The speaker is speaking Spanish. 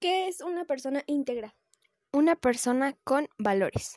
¿Qué es una persona íntegra? Una persona con valores.